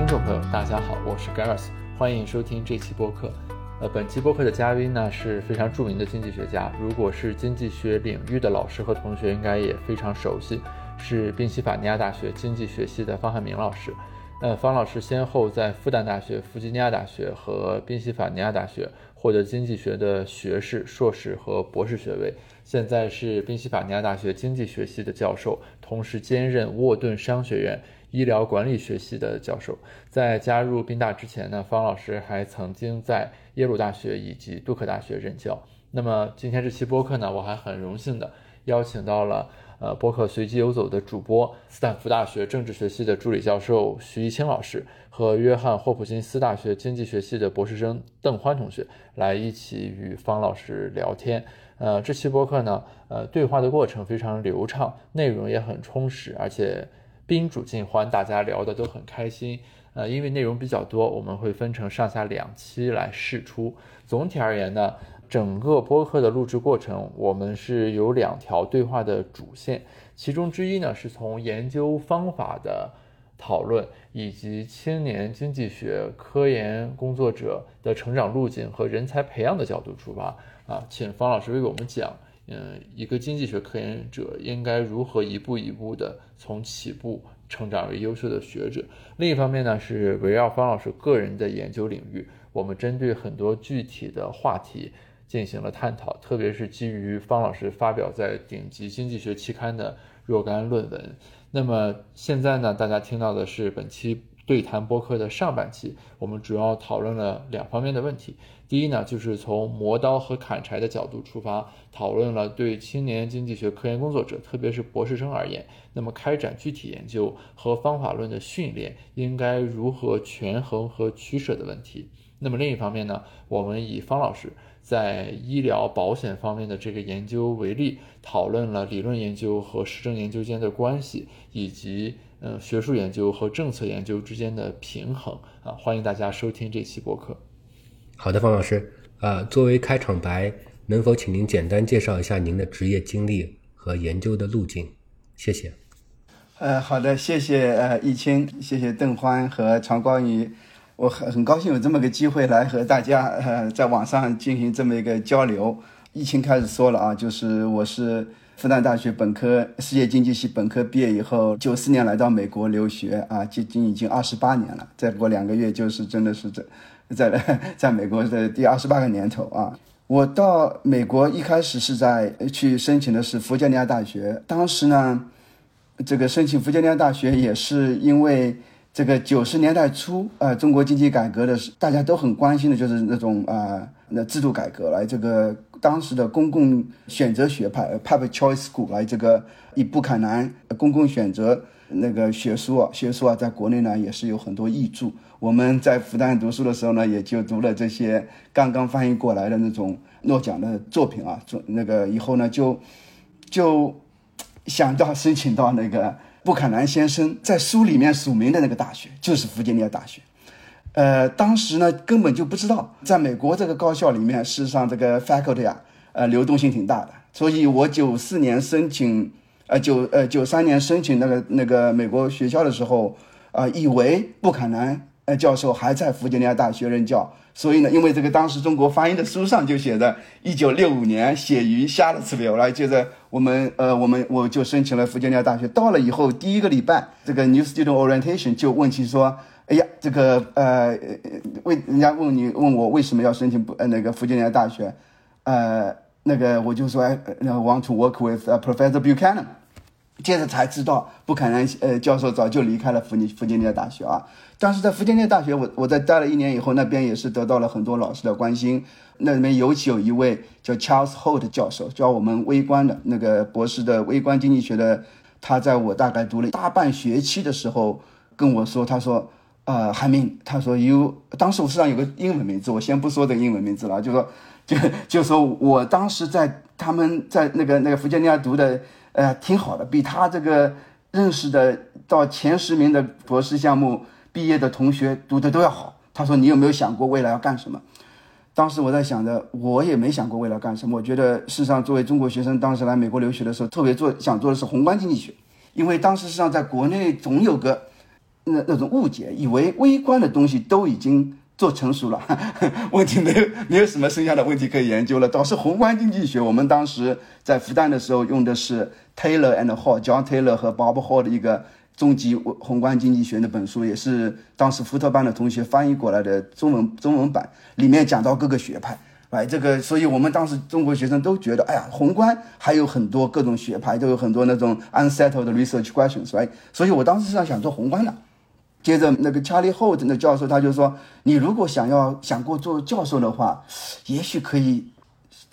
听众朋友，大家好，我是 Gareth，欢迎收听这期播客。呃，本期播客的嘉宾呢是非常著名的经济学家，如果是经济学领域的老师和同学，应该也非常熟悉，是宾夕法尼亚大学经济学系的方汉明老师。呃，方老师先后在复旦大学、弗吉尼亚大学和宾夕法尼亚大学获得经济学的学士、硕士和博士学位，现在是宾夕法尼亚大学经济学系的教授，同时兼任沃顿商学院医疗管理学系的教授。在加入宾大之前呢，方老师还曾经在耶鲁大学以及杜克大学任教。那么今天这期播客呢，我还很荣幸的邀请到了。呃，博客随机游走的主播，斯坦福大学政治学系的助理教授徐一清老师和约翰霍普金斯大学经济学系的博士生邓欢同学来一起与方老师聊天。呃，这期播客呢，呃，对话的过程非常流畅，内容也很充实，而且宾主尽欢，大家聊的都很开心。呃，因为内容比较多，我们会分成上下两期来试出。总体而言呢。整个播客的录制过程，我们是有两条对话的主线，其中之一呢是从研究方法的讨论，以及青年经济学科研工作者的成长路径和人才培养的角度出发啊，请方老师为我们讲，嗯，一个经济学科研者应该如何一步一步的从起步成长为优秀的学者。另一方面呢，是围绕方老师个人的研究领域，我们针对很多具体的话题。进行了探讨，特别是基于方老师发表在顶级经济学期刊的若干论文。那么现在呢，大家听到的是本期对谈播客的上半期，我们主要讨论了两方面的问题。第一呢，就是从磨刀和砍柴的角度出发，讨论了对青年经济学科研工作者，特别是博士生而言，那么开展具体研究和方法论的训练应该如何权衡和取舍的问题。那么另一方面呢，我们以方老师。在医疗保险方面的这个研究为例，讨论了理论研究和实证研究间的关系，以及嗯学术研究和政策研究之间的平衡啊。欢迎大家收听这期播客。好的，方老师呃，作为开场白，能否请您简单介绍一下您的职业经历和研究的路径？谢谢。呃，好的，谢谢呃易清，谢谢邓欢和常光宇。我很很高兴有这么个机会来和大家呃在网上进行这么一个交流。疫情开始说了啊，就是我是复旦大学本科世界经济系本科毕业以后，九四年来到美国留学啊，今今已经二十八年了。再过两个月就是真的是在在 在美国的第二十八个年头啊。我到美国一开始是在去申请的是弗吉尼亚大学，当时呢，这个申请弗吉尼亚大学也是因为。这个九十年代初，呃，中国经济改革的是大家都很关心的，就是那种啊，那制度改革来。这个当时的公共选择学派 （Public Choice School） 来，这个以布坎南公共选择那个学术啊，学术啊，在国内呢也是有很多译著。我们在复旦读书的时候呢，也就读了这些刚刚翻译过来的那种诺奖的作品啊。做那个以后呢，就就想到申请到那个。布坎南先生在书里面署名的那个大学就是弗吉尼亚大学，呃，当时呢根本就不知道，在美国这个高校里面，事实上这个 faculty 啊，呃，流动性挺大的。所以我九四年申请，呃，九呃九三年申请那个那个美国学校的时候，啊，以为布坎南呃教授还在弗吉尼亚大学任教。所以呢，因为这个当时中国翻译的书上就写着一九六五年写于夏勒茨维尔，来接着我们呃我们我就申请了弗吉尼亚大学。到了以后第一个礼拜，这个 New Student Orientation 就问起说，哎呀，这个呃为人家问你问我为什么要申请呃那个弗吉尼亚大学，呃那个我就说哎，want to work with Professor Buchanan。接着才知道，布坎南呃教授早就离开了弗尼弗吉尼亚大学啊。当时在弗吉尼亚大学，我我在待了一年以后，那边也是得到了很多老师的关心。那里面尤其有一位叫 Charles Holt 教授，教我们微观的那个博士的微观经济学的。他在我大概读了大半学期的时候跟我说，他说，呃，韩明，他说 You，当时我身上有个英文名字，我先不说这个英文名字了，就说就就说我当时在他们在那个那个弗吉尼亚读的。呃，挺好的，比他这个认识的到前十名的博士项目毕业的同学读的都要好。他说：“你有没有想过未来要干什么？”当时我在想着，我也没想过未来干什么。我觉得，事实上，作为中国学生，当时来美国留学的时候，特别做想做的是宏观经济学，因为当时实际上在国内总有个那那种误解，以为微观的东西都已经做成熟了，问题没有没有什么剩下的问题可以研究了。倒是宏观经济学，我们当时在复旦的时候用的是 Taylor and Hall，John Taylor 和 Bob Hall 的一个终极宏观经济学那本书，也是当时福特班的同学翻译过来的中文中文版，里面讲到各个学派。哎，这个，所以我们当时中国学生都觉得，哎呀，宏观还有很多各种学派，都有很多那种 unsettled research questions，哎所以我当时是想做宏观的。接着那个 Charlie Holt 那教授他就说，你如果想要想过做教授的话，也许可以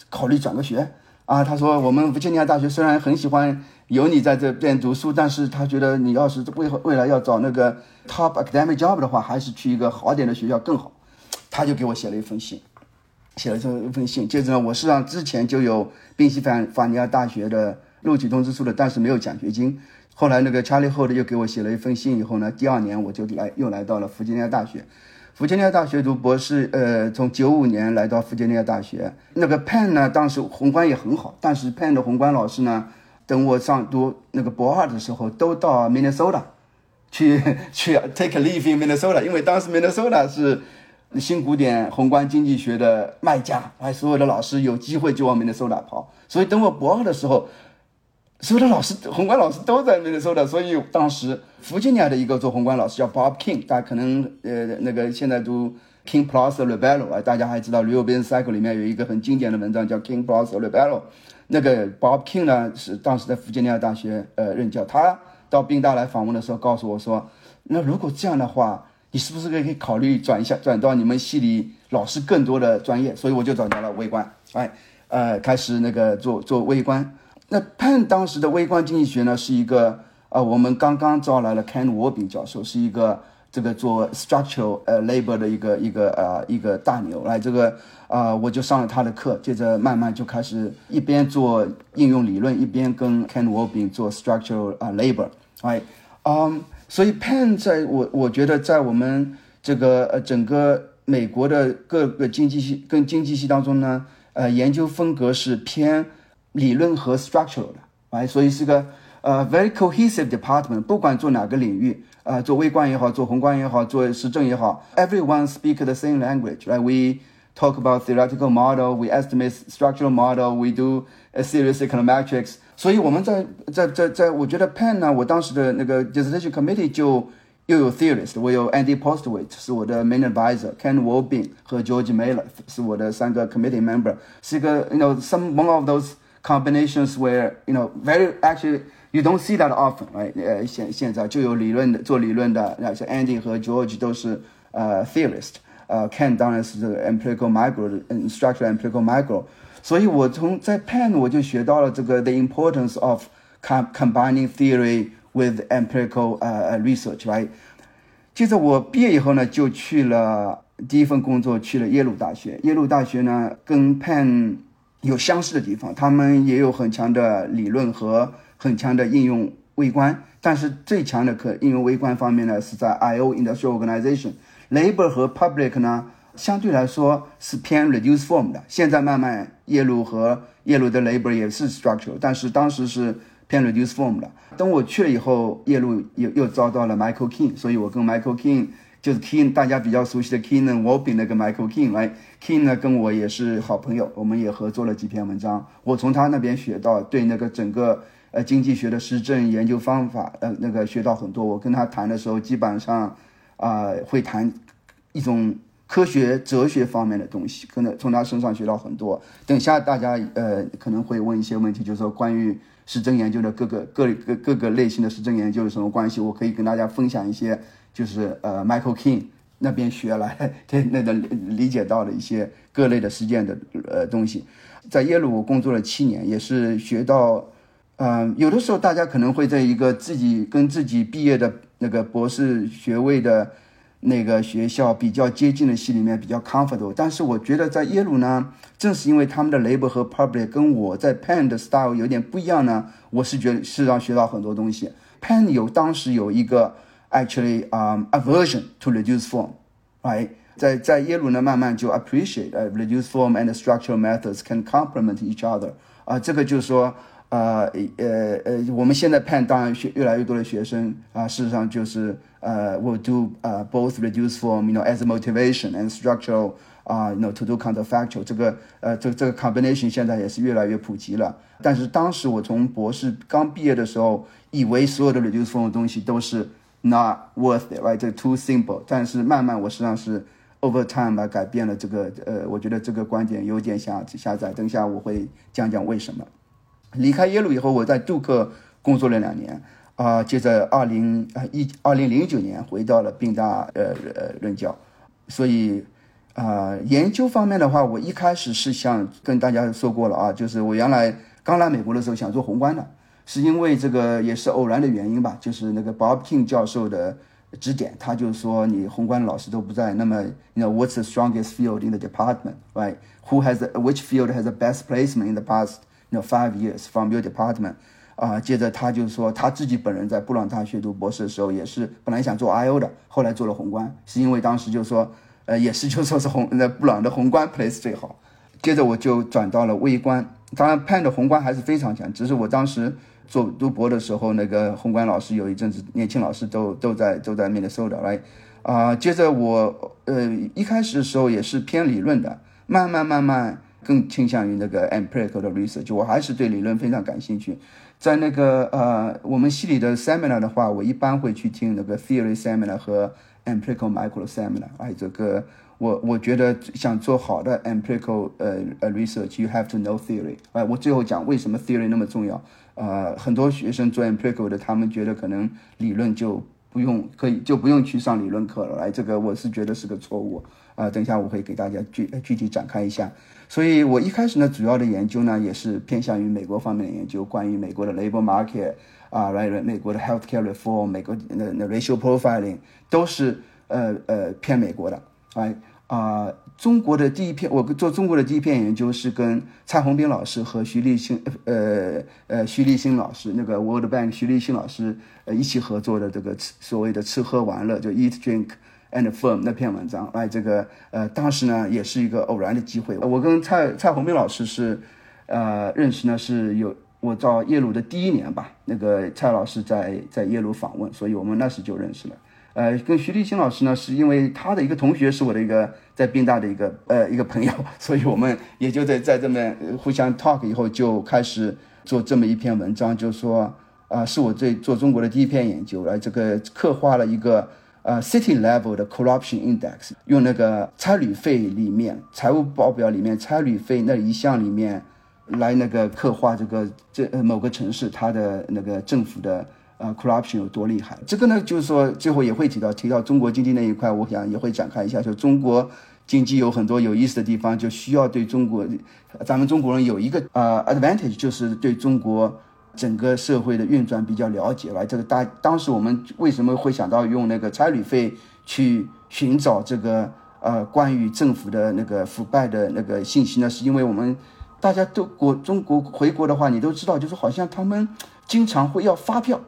考虑转个学啊。他说，我们弗吉尼亚大学虽然很喜欢有你在这边读书，但是他觉得你要是未未来要找那个 top academic job 的话，还是去一个好点的学校更好。他就给我写了一封信。写了这一封信，接着呢，我实际上之前就有宾夕法法尼亚大学的录取通知书的，但是没有奖学金。后来那个查理后的又给我写了一封信，以后呢，第二年我就来又来到了弗吉尼亚大学。弗吉尼亚大学读博士，呃，从九五年来到弗吉尼亚大学。那个 p e n 呢，当时宏观也很好，但是 p e n 的宏观老师呢，等我上读那个博二的时候，都到 Minnesota 去 去 take a leave in Minnesota，因为当时 Minnesota 是。新古典宏观经济学的卖家，哎，所有的老师有机会就往明尼苏达跑。所以等我博二的时候，所有的老师宏观老师都在明尼苏达。所以当时弗吉尼亚的一个做宏观老师叫 Bob King，大家可能呃那个现在读 King Plus Rebello 啊，大家还知道《real big Cycle》里面有一个很经典的文章叫 King Plus Rebello。那个 Bob King 呢是当时在弗吉尼亚大学呃任教，他到宾大来访问的时候告诉我说，那如果这样的话。你是不是可以考虑转一下，转到你们系里老师更多的专业？所以我就转到了微观，哎，呃，开始那个做做微观。那 Penn 当时的微观经济学呢，是一个呃，我们刚刚招来了 Ken Wobin 教授，是一个这个做 structural 呃 labor 的一个一个呃一个大牛。来，这个啊，我就上了他的课，接着慢慢就开始一边做应用理论，一边跟 Ken Wobin 做 structural 啊 labor，哎，嗯。所以，Penn 在我我觉得在我们这个呃整个美国的各个经济系跟经济系当中呢，呃，研究风格是偏理论和 structural 的，哎，所以是个呃 very cohesive department。不管做哪个领域，啊，做微观也好，做宏观也好，做实证也好，everyone speak the same language。Right? We talk about theoretical model, we estimate structural model, we do a series econometrics。所以我们在在在在，我觉得 Penn 呢，我当时的那个 dissertation committee 就又有 theorist，我有 Andy Postwick 是我的 main advisor，Ken Wobin 和 George Miller 是我的三个 committee member，是一个 you know some one of those combinations where you know very actually you don't see that often，right？呃，现现在就有理论的做理论的，那像 Andy 和 George 都是呃 theorist，呃 Ken 当然是这个 empirical micro，嗯，structural empirical micro。所以我从在 Penn 我就学到了这个 the importance of combining theory with empirical 呃 research，right？接着我毕业以后呢，就去了第一份工作，去了耶鲁大学。耶鲁大学呢，跟 Penn 有相似的地方，他们也有很强的理论和很强的应用微观，但是最强的可应用微观方面呢，是在 I/O industrial organization，labor 和 public 呢。相对来说是偏 reduce form 的，现在慢慢耶鲁和耶鲁的 labor 也是 structural，但是当时是偏 reduce form 的。等我去了以后，耶鲁又又遭到了 Michael King，所以我跟 Michael King 就是 King 大家比较熟悉的 King 呢，我比那个 Michael King 来，King 呢跟我也是好朋友，我们也合作了几篇文章。我从他那边学到对那个整个呃经济学的实证研究方法呃那个学到很多。我跟他谈的时候，基本上啊会谈一种。科学哲学方面的东西，可能从他身上学到很多。等下大家呃可能会问一些问题，就是说关于实证研究的各个各各各个类型的实证研究有什么关系？我可以跟大家分享一些，就是呃 Michael King 那边学来那个理解到的一些各类的实践的呃东西。在耶鲁我工作了七年，也是学到，嗯，有的时候大家可能会在一个自己跟自己毕业的那个博士学位的。那个学校比较接近的系里面比较 comfortable，但是我觉得在耶鲁呢，正是因为他们的 labor 和 public 跟我在 Penn 的 style 有点不一样呢，我是觉得是让学到很多东西。Penn 有当时有一个 actually um aversion to reduce form，right？在在耶鲁呢，慢慢就 appreciate reduce form and structural methods can complement each other。啊，这个就是说， 啊呃呃，我们现在 Penn 当然学越来越多的学生啊，事实上就是呃，will do 呃 both reduce form you know as a motivation and structural 啊，you know to do counterfactual 这个呃这这个 combination 现在也是越来越普及了。但是当时我从博士刚毕业的时候，以为所有的 reduce form 的东西都是 Not worth it，right？too simple。但是慢慢我实际上是 over time 啊改变了这个呃，我觉得这个观点有点狭狭窄。等一下我会讲讲为什么。离开耶鲁以后，我在杜克工作了两年，啊，接着二零呃一二零零九年回到了宾大呃呃任教，所以啊研究方面的话，我一开始是想跟大家说过了啊，就是我原来刚来美国的时候想做宏观的，是因为这个也是偶然的原因吧，就是那个 Bob King 教授的指点，他就说你宏观老师都不在，那么 you know what's the strongest field in the department, right? Who has which field has the best placement in the past? You know, five years from your department，啊，接着他就说他自己本人在布朗大学读博士的时候，也是本来想做 I/O 的，后来做了宏观，是因为当时就说，呃，也是就说是宏那布朗的宏观 place 最好。接着我就转到了微观，当然 Penn 的宏观还是非常强，只是我当时做读博的时候，那个宏观老师有一阵子年轻老师都都在都在 Minnesota 来，啊，接着我呃一开始的时候也是偏理论的，慢慢慢慢。更倾向于那个 empirical 的 research，我还是对理论非常感兴趣。在那个呃，我们系里的 seminar 的话，我一般会去听那个 theory seminar 和 empirical micro seminar。哎，这个我我觉得想做好的 empirical 呃呃 research，you have to know theory。哎，我最后讲为什么 theory 那么重要。呃，很多学生做 empirical 的，他们觉得可能理论就不用可以就不用去上理论课了。哎，这个我是觉得是个错误。啊，等一下我会给大家具具体展开一下。所以我一开始呢，主要的研究呢，也是偏向于美国方面的研究，关于美国的 labor market 啊，来美国的 healthcare reform，美国那那 racial profiling 都是呃呃偏美国的。哎啊，中国的第一篇我做中国的第一篇研究是跟蔡宏斌老师和徐立新呃呃徐立新老师那个 World Bank 徐立新老师呃一起合作的这个所谓的吃喝玩乐就 eat drink。and firm 那篇文章，哎，这个呃，当时呢也是一个偶然的机会。我跟蔡蔡宏斌老师是，呃，认识呢是有我到耶鲁的第一年吧，那个蔡老师在在耶鲁访问，所以我们那时就认识了。呃，跟徐立新老师呢，是因为他的一个同学是我的一个在宾大的一个呃一个朋友，所以我们也就在在这么互相 talk 以后，就开始做这么一篇文章，就说啊，是我最做中国的第一篇研究，来这个刻画了一个。呃，city level 的 corruption index，用那个差旅费里面财务报表里面差旅费那一项里面，来那个刻画这个这呃某个城市它的那个政府的呃 corruption 有多厉害。这个呢，就是说最后也会提到提到中国经济那一块，我想也会展开一下，就中国经济有很多有意思的地方，就需要对中国，咱们中国人有一个呃 advantage，就是对中国。整个社会的运转比较了解了，这个大当时我们为什么会想到用那个差旅费去寻找这个呃关于政府的那个腐败的那个信息呢？是因为我们大家都国中国回国的话，你都知道，就是好像他们经常会要发票，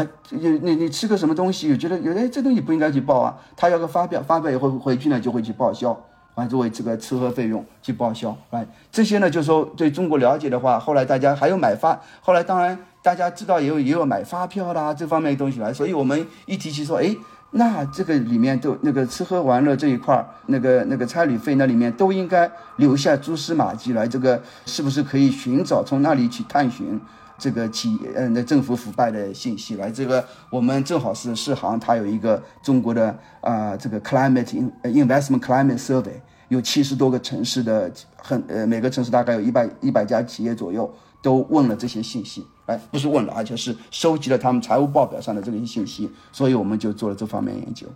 哎，你你你吃个什么东西，觉得有哎这东西不应该去报啊，他要个发票，发票以后回去呢就会去报销。啊，作为这个吃喝费用去报销，哎，这些呢，就说对中国了解的话，后来大家还有买发，后来当然大家知道也有也有买发票啦，这方面的东西来，所以我们一提起说，哎，那这个里面都那个吃喝玩乐这一块儿，那个那个差旅费那里面都应该留下蛛丝马迹来，这个是不是可以寻找从那里去探寻？这个企业嗯那政府腐败的信息来，这个我们正好是世行，它有一个中国的啊这个 climate investment climate survey，有七十多个城市的很呃每个城市大概有一百一百家企业左右都问了这些信息，哎不是问了，而且是收集了他们财务报表上的这个信息，所以我们就做了这方面研究，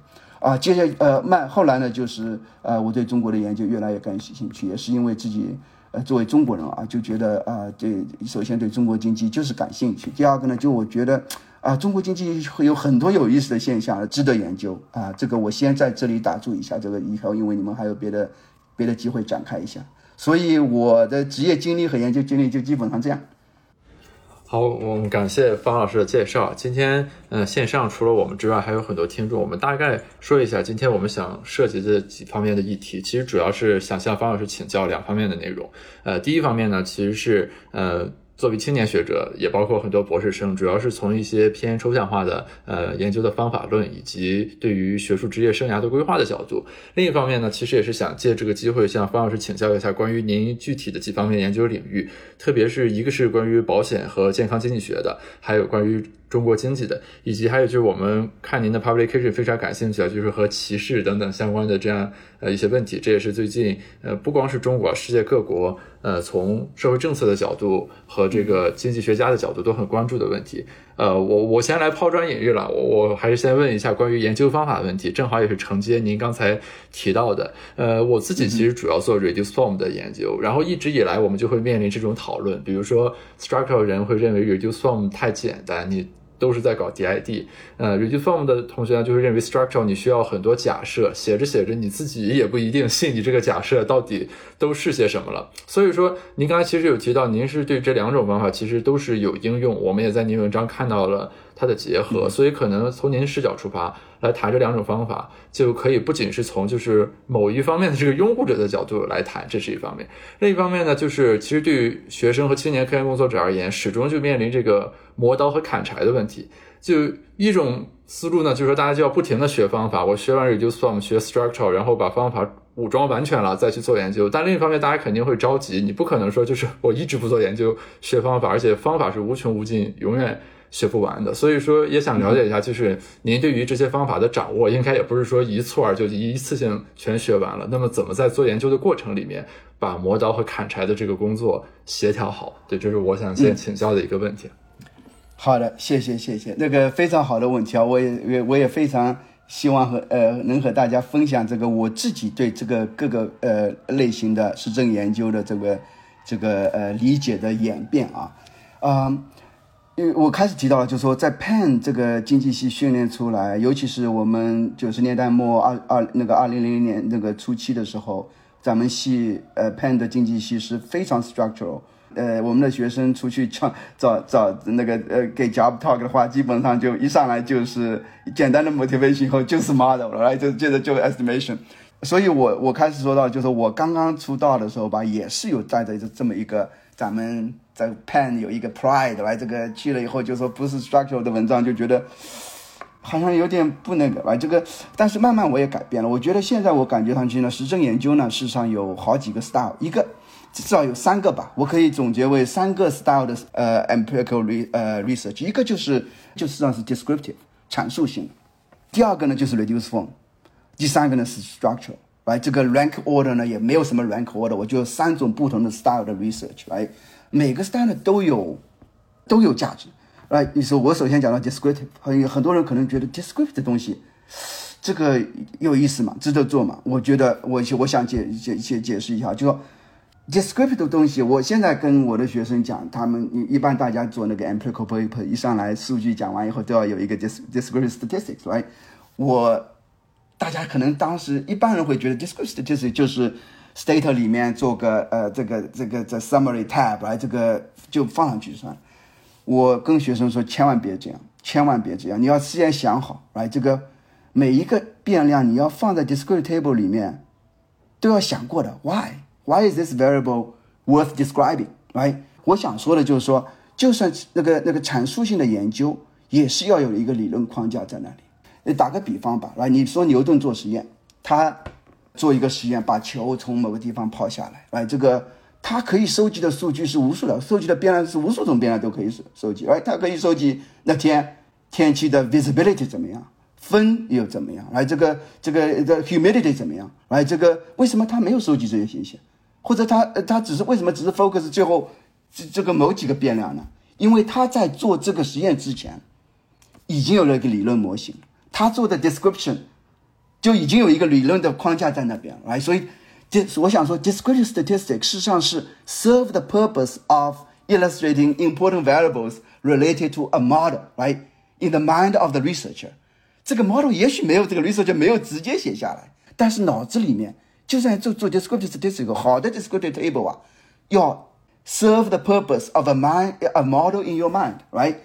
啊接着呃慢后来呢就是呃我对中国的研究越来越感兴趣，也是因为自己。呃，作为中国人啊，就觉得啊，对，首先对中国经济就是感兴趣。第二个呢，就我觉得啊，中国经济会有很多有意思的现象，值得研究啊。这个我先在这里打住一下，这个以后因为你们还有别的别的机会展开一下。所以我的职业经历和研究经历就基本上这样。好，我们感谢方老师的介绍。今天，呃，线上除了我们之外，还有很多听众。我们大概说一下，今天我们想涉及的几方面的议题，其实主要是想向方老师请教两方面的内容。呃，第一方面呢，其实是呃。作为青年学者，也包括很多博士生，主要是从一些偏抽象化的呃研究的方法论，以及对于学术职业生涯的规划的角度。另一方面呢，其实也是想借这个机会向方老师请教一下关于您具体的几方面研究领域，特别是一个是关于保险和健康经济学的，还有关于。中国经济的，以及还有就是我们看您的 publication 非常感兴趣啊，就是和歧视等等相关的这样呃一些问题，这也是最近呃不光是中国，世界各国呃从社会政策的角度和这个经济学家的角度都很关注的问题。呃，我我先来抛砖引玉了，我我还是先问一下关于研究方法的问题，正好也是承接您刚才提到的。呃，我自己其实主要做 reduce form 的研究，然后一直以来我们就会面临这种讨论，比如说 structural 人会认为 reduce form 太简单，你。都是在搞 DID，呃，reduce form 的同学呢，就是认为 structural 你需要很多假设，写着写着你自己也不一定信你这个假设到底都是些什么了。所以说，您刚才其实有提到，您是对这两种方法其实都是有应用，我们也在您文章看到了。它的结合，所以可能从您视角出发来谈这两种方法，就可以不仅是从就是某一方面的这个拥护者的角度来谈，这是一方面；另一方面呢，就是其实对于学生和青年科研工作者而言，始终就面临这个磨刀和砍柴的问题。就一种思路呢，就是说大家就要不停的学方法，我学完 reduce form，学 structure，然后把方法武装完全了再去做研究。但另一方面，大家肯定会着急，你不可能说就是我一直不做研究学方法，而且方法是无穷无尽，永远。学不完的，所以说也想了解一下，就是您对于这些方法的掌握，应该也不是说一蹴而就，一次性全学完了。那么怎么在做研究的过程里面，把磨刀和砍柴的这个工作协调好？对，这是我想先请教的一个问题。好的，谢谢谢谢，那个非常好的问题啊，我也也我也非常希望和呃能和大家分享这个我自己对这个各个呃类型的实证研究的这个这个呃理解的演变啊，嗯。因为我开始提到了，就是说在 Pen 这个经济系训练出来，尤其是我们九十年代末二二那个二零零零年那个初期的时候，咱们系呃 Pen 的经济系是非常 structural。呃，我们的学生出去找找找那个呃给 job talk 的话，基本上就一上来就是简单的 motivation 后就是 model 了，来就接着就 estimation。所以我我开始说到，就是我刚刚出道的时候吧，也是有带着这这么一个咱们。在 Pen 有一个 Pride，来这个去了以后就说不是 Structural 的文章，就觉得好像有点不那个，来这个。但是慢慢我也改变了，我觉得现在我感觉上去呢，实证研究呢，事实上有好几个 style，一个至少有三个吧，我可以总结为三个 style 的呃 empirical re 呃 research，一个就是就实际上是 descriptive 阐述性，第二个呢就是 reduce form，第三个呢是 structural，来这个 rank order 呢也没有什么 rank order，我就三种不同的 style 的 research 来。每个 style 都有都有价值，来，你说我首先讲到 descriptive，很很多人可能觉得 descriptive 的东西，这个有意思嘛，值得做嘛？我觉得我我想解解解解释一下，就说 descriptive 的东西，我现在跟我的学生讲，他们一般大家做那个 empirical paper，一上来数据讲完以后都要有一个 descriptive statistics，Right？，我大家可能当时一般人会觉得 descriptive statistics 就是。State 里面做个呃这个这个这 Summary tab 来这个就放上去算了。我跟学生说千万别这样，千万别这样，你要事先想好来这个每一个变量你要放在 Discrete Table 里面都要想过的。Why? Why is this variable worth describing? Right? 我想说的就是说，就算那个那个阐述性的研究也是要有一个理论框架在那里。打个比方吧，来你说牛顿做实验，他。做一个实验，把球从某个地方抛下来，哎，这个它可以收集的数据是无数的，收集的变量是无数种变量都可以收收集，哎，它可以收集那天天气的 visibility 怎么样，风又怎么样，哎这个这个的 humidity 怎么样，哎这个为什么它没有收集这些信息，或者它它只是为什么只是 focus 最后这这个某几个变量呢？因为他在做这个实验之前已经有了一个理论模型，他做的 description。就已经有一个理论的框架在那边，right？所以，这我想说，descriptive statistics 事实上是 serve the purpose of illustrating important variables related to a model，right？In the mind of the researcher，这个 model 也许没有这个 researcher 没有直接写下来，但是脑子里面就在做做 descriptive statistics，好的 descriptive table 啊，要 serve the purpose of a mind a model in your mind，right？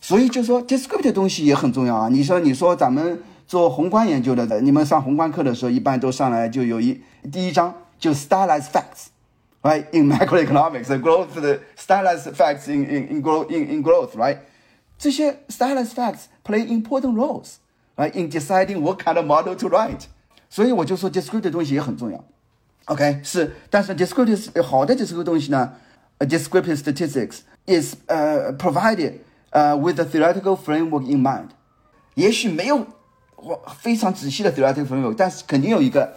所以就说 descriptive 东西也很重要啊。你说，你说咱们。 做宏观研究的，你们上宏观课的时候，一般都上来就有一第一章就 stylized facts， right? In macroeconomics, the growth, the stylized facts in in in growth in, in growth, right? 这些 stylized facts play important roles, right? In deciding what kind of model to write. 所以我就说 descriptive 的东西也很重要。OK，是，但是 descriptive 好的 descriptive 东西呢，descriptive statistics is 呃、uh, provided 呃、uh, with a theoretical framework in mind。也许没有 我非常仔细的得到这个氛围但是肯定有一个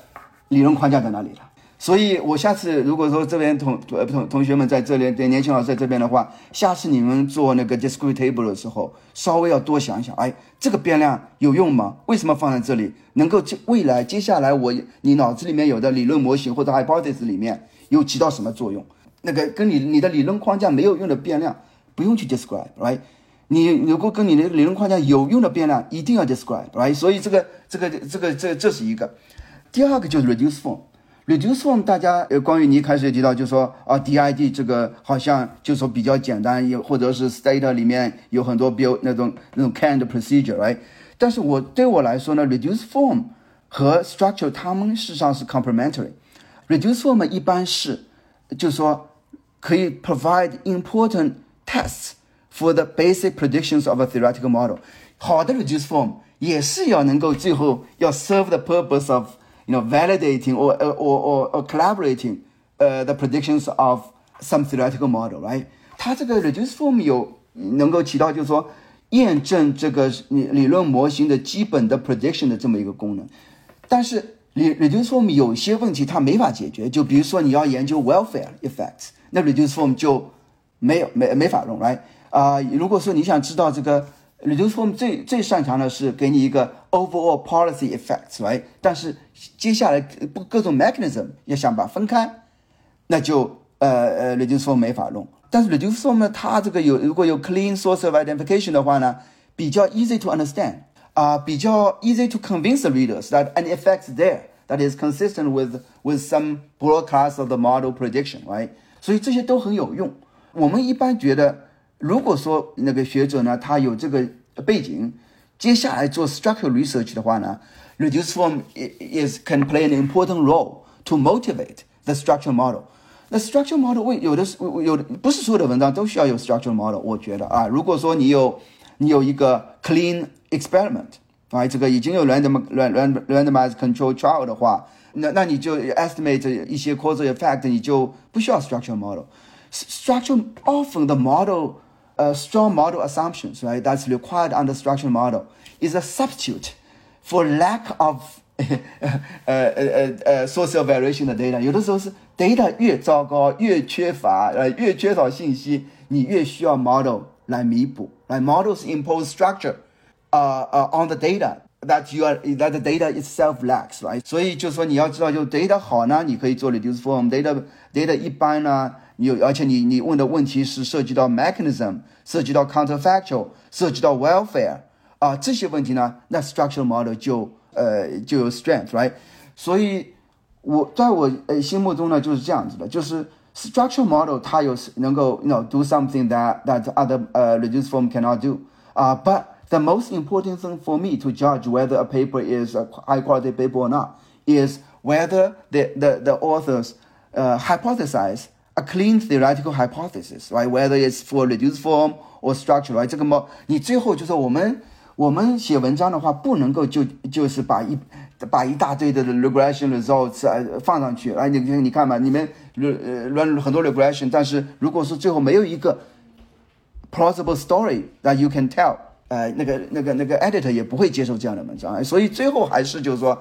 理论框架在那里了。所以，我下次如果说这边同呃同同学们在这里，对年轻老师在这边的话，下次你们做那个 discrete table 的时候，稍微要多想想，哎，这个变量有用吗？为什么放在这里？能够接未来接下来我你脑子里面有的理论模型或者 hypothesis 里面又起到什么作用？那个跟你你的理论框架没有用的变量，不用去 describe，right？你如果跟你的理论框架有用的变量，一定要 describe，right？所以这个这个这个这这是一个。第二个就是 reduce form。reduce form 大家呃，关于你一开始提到，就说啊，DID 这个好像就说比较简单，有或者是 state 里面有很多比如那种那种 canned procedure，right？但是我对我来说呢，reduce form 和 structure 它们事实上是 complementary。reduce form 一般是就是说可以 provide important tests for the basic predictions of a theoretical model。好的 reduce form 也是要能够最后要 serve the purpose of you know, validating or, or, or, or collaborating uh, the predictions of some theoretical model, right? 它这个 reduce form 有能够起到就是说验证这个理理论模型的基本的 prediction 的这么一个功能，但是 reduce form 有些问题它没法解决，就比如说你要研究 welfare effects，那 reduce form 就没有没没法用，right？ 啊、呃，如果说你想知道这个 reduce form 最最擅长的是给你一个 overall policy effects，right？但是接下来不各种 mechanism 要想把分开，那就呃呃 reduce form 没法弄。但是 reduce form 呢，它这个有如果有 clean source of identification 的话呢，比较 easy to understand 啊、呃，比较 easy to convince the readers that an effect there that is consistent with with some broadcast of the model prediction，right？所以这些都很有用。我们一般觉得。 如果说那个学者呢，他有这个背景，接下来做 structural research 的话呢，reduce form is can play an important role to motivate the structural model。那 structural model 为有的是有的不是所有的文章都需要有 structural model，我觉得啊，如果说你有你有一个 clean experiment 啊，这个已经有 random random randomized control trial 的话，那那你就 estimate 一些 causal effect，你就不需要 structural model。structural often the model uh, strong model assumptions, right, that's required under structural model is a substitute for lack of 呃呃呃 social variation 的 data。有的时候是 data 越糟糕，越缺乏，呃，越缺少信息，你越需要 model 来弥补。Like models impose structure, uh, uh, on the data that you are that the data itself lacks, right? 所以就说你要知道，就 data 好呢，你可以做 reduce form；data data 一般呢。 你有，而且你你问的问题是涉及到 mechanism，涉及到 counterfactual，涉及到 welfare 啊这些问题呢，那 structural model 就呃就有 strength，right？所以我在我呃心目中呢就是这样子的，就是 structural model 它有能够 you know do something that that other 呃 reduced form cannot do 啊、uh,，but the most important thing for me to judge whether a paper is a high quality paper or not is whether the the the authors uh, hypothesize a clean theoretical hypothesis, right? Whether it's for reduced form or structure, right? 这个嘛，你最后就是我们我们写文章的话，不能够就就是把一把一大堆的 regression results 呃放上去，哎，你你看嘛，你们呃 run 很多 regression，但是如果是最后没有一个 plausible story that you can tell，呃，那个那个那个 editor 也不会接受这样的文章，所以最后还是就是说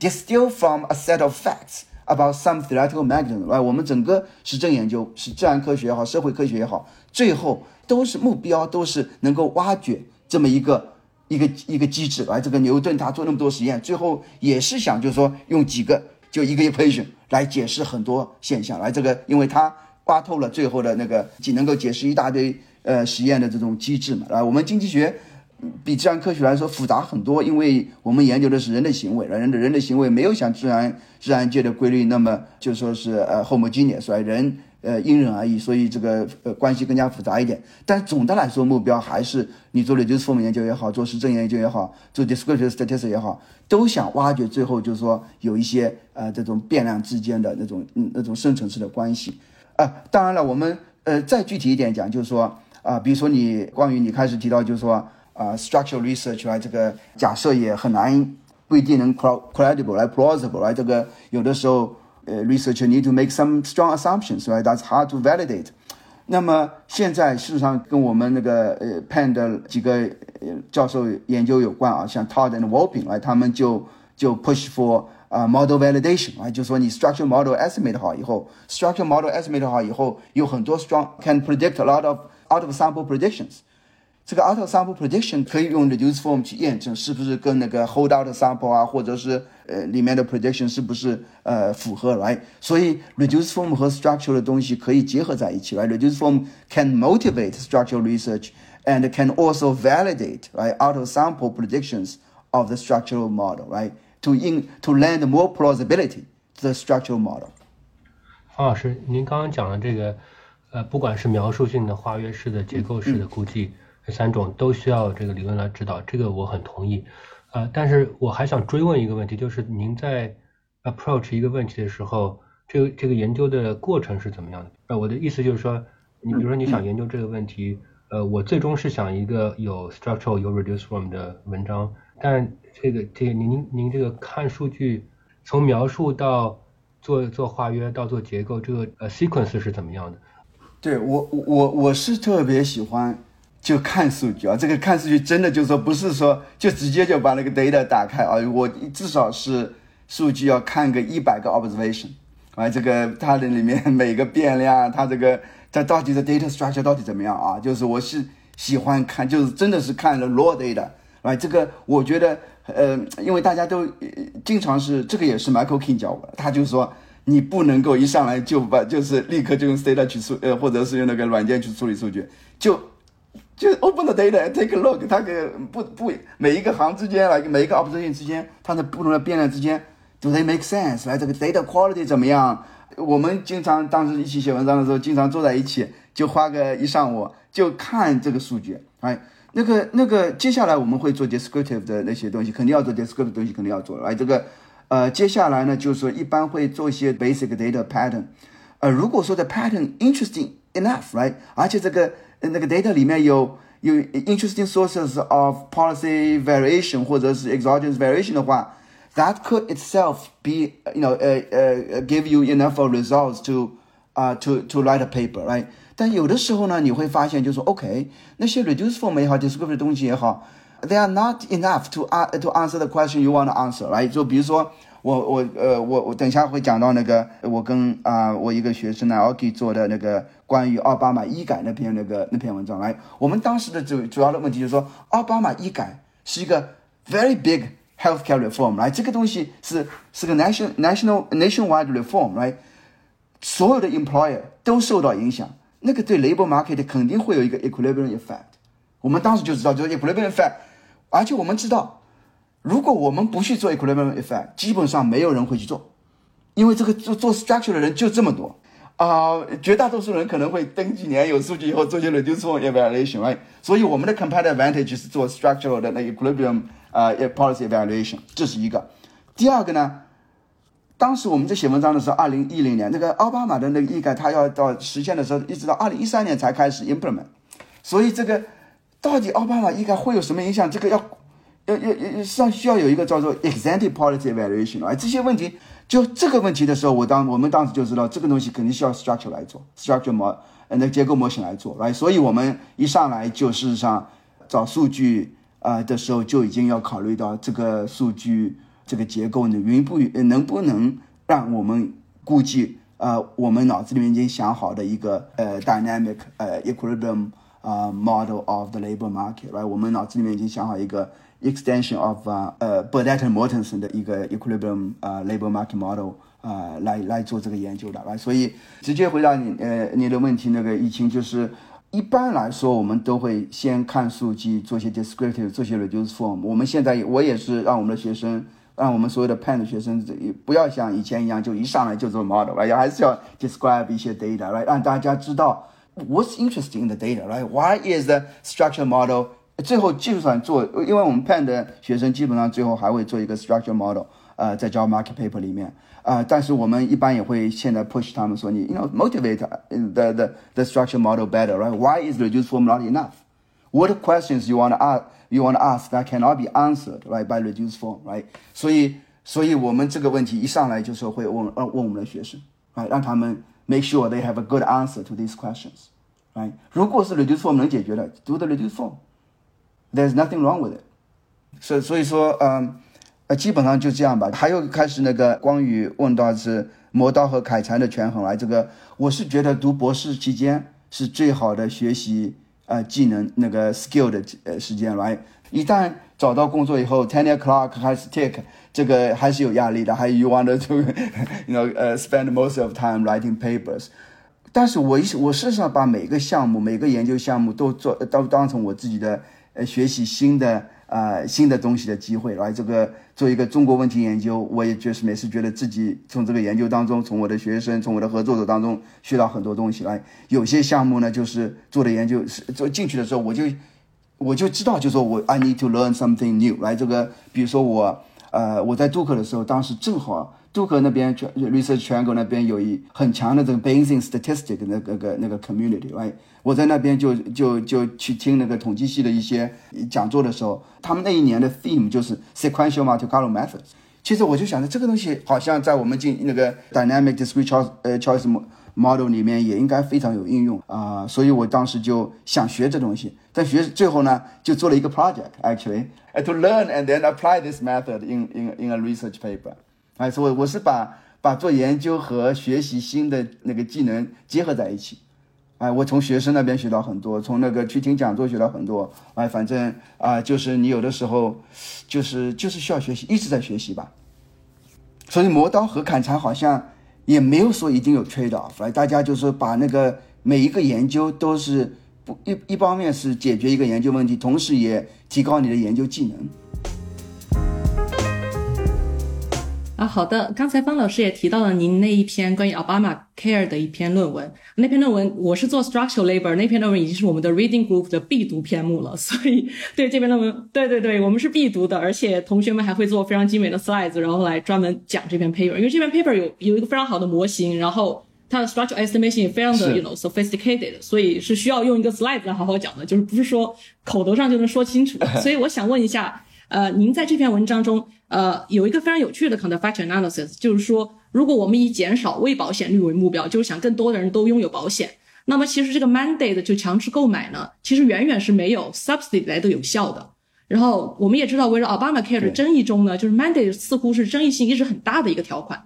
distill from a set of facts。 About some theoretical mechanism，哎，我们整个实证研究是自然科学也好，社会科学也好，最后都是目标都是能够挖掘这么一个一个一个机制，来，这个牛顿他做那么多实验，最后也是想就是说用几个就一个 equation 来解释很多现象，来这个因为他挖透了最后的那个仅能够解释一大堆呃实验的这种机制嘛，啊，我们经济学。比自然科学来说复杂很多，因为我们研究的是人的行为，人的人的行为没有像自然自然界的规律那么就说是呃 homogeneous，所以人呃因人而异，所以这个呃关系更加复杂一点。但总的来说，目标还是你做 reduced form 研究也好，做实证研究也好，做 descriptive statistics 也好，都想挖掘最后就是说有一些呃这种变量之间的那种嗯那种深层次的关系啊。当然了，我们呃再具体一点讲，就是说啊，比如说你关于你开始提到就是说 啊 structural research 啊，这个假设也很难。不一定能 credible 来 plausible 来这个有的时候呃 researcher need to make some strong assumptions right that's hard to validate 那么现在事实上跟我们那个呃 Penn 的几个教授研究有关啊像 Todd and Wolping 来他们就就 push for 啊 model validation 啊就说你 structural model estimate 好以后 structural model estimate 好以后有很多 strong can predict a lot of out of sample predictions 这个 out of sample prediction 可以用 reduced form 去验证是不是跟那个 hold out sample 啊，或者是呃里面的 prediction 是不是呃符合来，所以 reduced form 和 structural 的东西可以结合在一起来。reduced form can motivate structural research and can also validate right out of sample predictions of the structural model right to in to lend more plausibility to the structural model。方老师，您刚刚讲的这个呃，不管是描述性的、化约式的、结构式的估计。 这三种都需要这个理论来指导，这个我很同意，呃，但是我还想追问一个问题，就是您在 approach 一个问题的时候，这个这个研究的过程是怎么样的？呃，我的意思就是说，你比如说你想研究这个问题，呃，我最终是想一个有 structural 有 reduced form 的文章，但这个这个您您这个看数据，从描述到做做化约到做结构，这个呃 sequence 是怎么样的？对我我我是特别喜欢。就看数据啊，这个看数据真的就是说不是说就直接就把那个 data 打开啊，我至少是数据要看个一百个 observation，啊，这个它的里面每个变量，它这个它到底的 data structure 到底怎么样啊？就是我是喜欢看，就是真的是看了 raw data，啊，这个我觉得呃，因为大家都经常是这个也是 Michael King 教我的，他就说你不能够一上来就把就是立刻就用 data 去处呃，或者是用那个软件去处理数据就。就 open the data take a look，它给不不每一个行之间来，每一个 observation 之间，它的不同的变量之间，do they make sense？来，这个 data quality 怎么样？我们经常当时一起写文章的时候，经常坐在一起，就花个一上午就看这个数据。哎，那个那个，接下来我们会做 descriptive 的那些东西，肯定要做 descriptive 东西，肯定要做。哎，这个呃，接下来呢，就是说一般会做一些 basic data pattern。呃，如果说的 pattern interesting enough，right？而且这个那个 data 里面有有 interesting sources of policy variation 或者是 exogenous variation 的话，that could itself be you know 呃呃 give you enough results to 啊 to to write a paper，right？但有的时候呢，你会发现就是说，OK，那些 reduced form 也好，descriptive 的东西也好，they are not enough to to answer the question you want to answer，right？就比如说。 我我呃我我等一下会讲到那个我跟啊我一个学生呢 o k 做的那个关于奥巴马医改那篇那个那篇文章来，我们当时的主主要的问题就是说奥巴马医改是一个 very big healthcare reform，来这个东西是是个 national national nationwide reform，来所有的 employer 都受到影响，那个对 labor market 肯定会有一个 equilibrium effect，我们当时就知道就是 equilibrium effect，而且我们知道。如果我们不去做 equilibrium effect，基本上没有人会去做，因为这个做做 structure 的人就这么多啊，绝大多数人可能会等几年有数据以后做些 reduced form evaluation，right？所以我们的 competitive advantage 是做 structural 的那 equilibrium 啊 policy evaluation，这是一个。第二个呢，当时我们在写文章的时候，二零一零年那个奥巴马的那个医改，他要到实现的时候，一直到二零一三年才开始 implement，所以这个到底奥巴马医改会有什么影响？这个要。要要要上需要有一个叫做 exactly policy evaluation 啊，这些问题就这个问题的时候，我当我们当时就知道这个东西肯定需要 structure 来做，structure 模呃那结构模型来做来所以我们一上来就事实上找数据啊的时候就已经要考虑到这个数据这个结构呢，允不允能不能让我们估计呃我们脑子里面已经想好的一个呃 dynamic 呃 equilibrium 啊 model of the labor market，right？我们脑子里面已经想好一个。extension of 啊呃 b e r d e t t e Mortensen 的一个 equilibrium 啊 labor market model 啊来来做这个研究的，来，所以直接回答你呃你的问题，那个疫情就是一般来说我们都会先看数据，做些 descriptive，做些 reduced form。我们现在我也是让我们的学生 让我们所有的 Penn 的学生不要像以前一样就一上来就做 model，right？还是要 describe 一些 data，right？让大家知道 what's interesting in the data，right？Why is the structure model？ 最后就算做，因为我们 Penn 的学生基本上最后还会做一个 structure model，呃，在教 market paper 里面。啊，但是我们一般也会现在 push 他们说你，you know motivate the the the structure model better, right? Why is reduced form not enough? What questions you want to ask you want to ask that cannot be answered, right, by reduced form, right? 所以，所以我们这个问题一上来就是会问呃问我们的学生，right，让他们 make sure they have a good answer to these questions, right? 如果是 reduced form 能解决的，do the reduced form. There's nothing wrong with it. 所所以说，嗯。呃，基本上就这样吧。还有开始那个光宇问到是磨刀和砍柴的权衡来，这个我是觉得读博士期间是最好的学习呃技能那个 skill 的呃时间来。一旦找到工作以后，ten o'clock 还是 take 这个还是有压力的，还有 you want to you know 呃 spend most of time writing papers。但是我一我事实上把每个项目每个研究项目都做都当成我自己的学习新的。啊，新的东西的机会，来这个做一个中国问题研究，我也就是每次觉得自己从这个研究当中，从我的学生，从我的合作者当中学到很多东西来。有些项目呢，就是做的研究是做进去的时候，我就我就知道，就说我 I need to learn something new。来这个，比如说我呃我在杜克的时候，当时正好。杜克那边全 research 全国那边有一很强的这个 Bayesian statistic 那个个那个 community，right？我在那边就就就去听那个统计系的一些讲座的时候，他们那一年的 theme 就是 sequential m u l t i c a l o methods。其实我就想着这个东西好像在我们进那个 dynamic discrete choice 呃 choice model 里面也应该非常有应用啊，所以我当时就想学这东西。但学最后呢，就做了一个 project actually to learn and then apply this method in in in a research paper。 哎，所以我是把把做研究和学习新的那个技能结合在一起。哎，我从学生那边学到很多，从那个去听讲座学到很多。哎，反正啊，就是你有的时候，就是就是需要学习，一直在学习吧。所以磨刀和砍柴好像也没有说一定有 trade off。大家就是把那个每一个研究都是不一一方面是解决一个研究问题，同时也提高你的研究技能。啊，好的。刚才方老师也提到了您那一篇关于 Obama Care 的一篇论文。那篇论文我是做 Structural Labor，那篇论文已经是我们的 Reading Group 的必读篇目了。所以对这篇论文，对对对，我们是必读的，而且同学们还会做非常精美的 slides，然后来专门讲这篇 paper。因为这篇 paper 有有一个非常好的模型，然后它的 structural estimation 也非常的 you know sophisticated，所以是需要用一个 slide 来好好讲的，就是不是说口头上就能说清楚。所以我想问一下，呃，您在这篇文章中。呃，有一个非常有趣的 counterfactual analysis，就是说，如果我们以减少未保险率为目标，就是想更多的人都拥有保险，那么其实这个 mandate 就强制购买呢，其实远远是没有 subsidy 来的有效的。然后我们也知道，围绕 Obama Care 的争议中呢，就是 mandate 似乎是争议性一直很大的一个条款。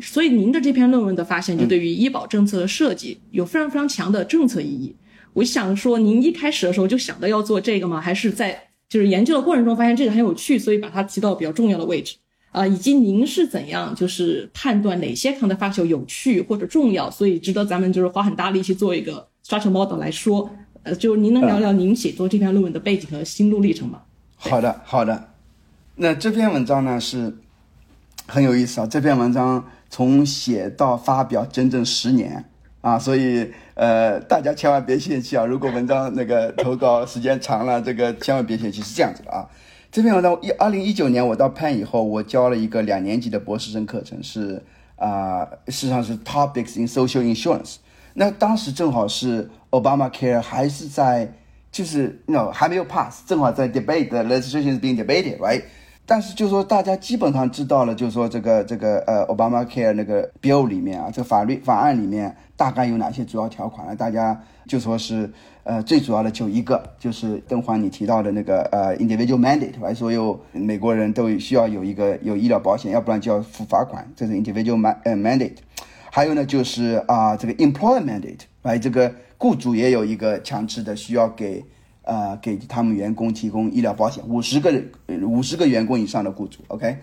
所以您的这篇论文的发现，就对于医保政策的设计有非常非常强的政策意义。我想说，您一开始的时候就想到要做这个吗？还是在？就是研究的过程中发现这个很有趣，所以把它提到比较重要的位置啊。以及您是怎样就是判断哪些 counterfactual 有趣或者重要，所以值得咱们就是花很大力气做一个 structure model 来说。呃，就您能聊聊您写作这篇论文的背景和心路历程吗？好的，好的。那这篇文章呢是很有意思啊。这篇文章从写到发表整整十年啊，所以。呃，大家千万别泄气啊！如果文章那个投稿时间长了，这个千万别泄气，是这样子的啊。这篇文章一二零一九年我到 Pen 以后，我教了一个两年级的博士生课程，是啊，事实上是 Topics in Social Insurance。那当时正好是 Obama Care 还是在，就是 no 还没有 pass，正好在 debate，the legislation is being debated，right？但是就说大家基本上知道了，就说这个这个呃，Obama Care 那个 bill 里面啊，这个法律法案里面大概有哪些主要条款呢？大家就说是呃，最主要的就一个，就是邓华你提到的那个呃，individual mandate，所有美国人都需要有一个有医疗保险，要不然就要付罚款，这是 individual man 呃 mandate。还有呢，就是啊，这个 employer mandate，来这个雇主也有一个强制的需要给。呃，给他们员工提供医疗保险，五十个五十个员工以上的雇主，OK，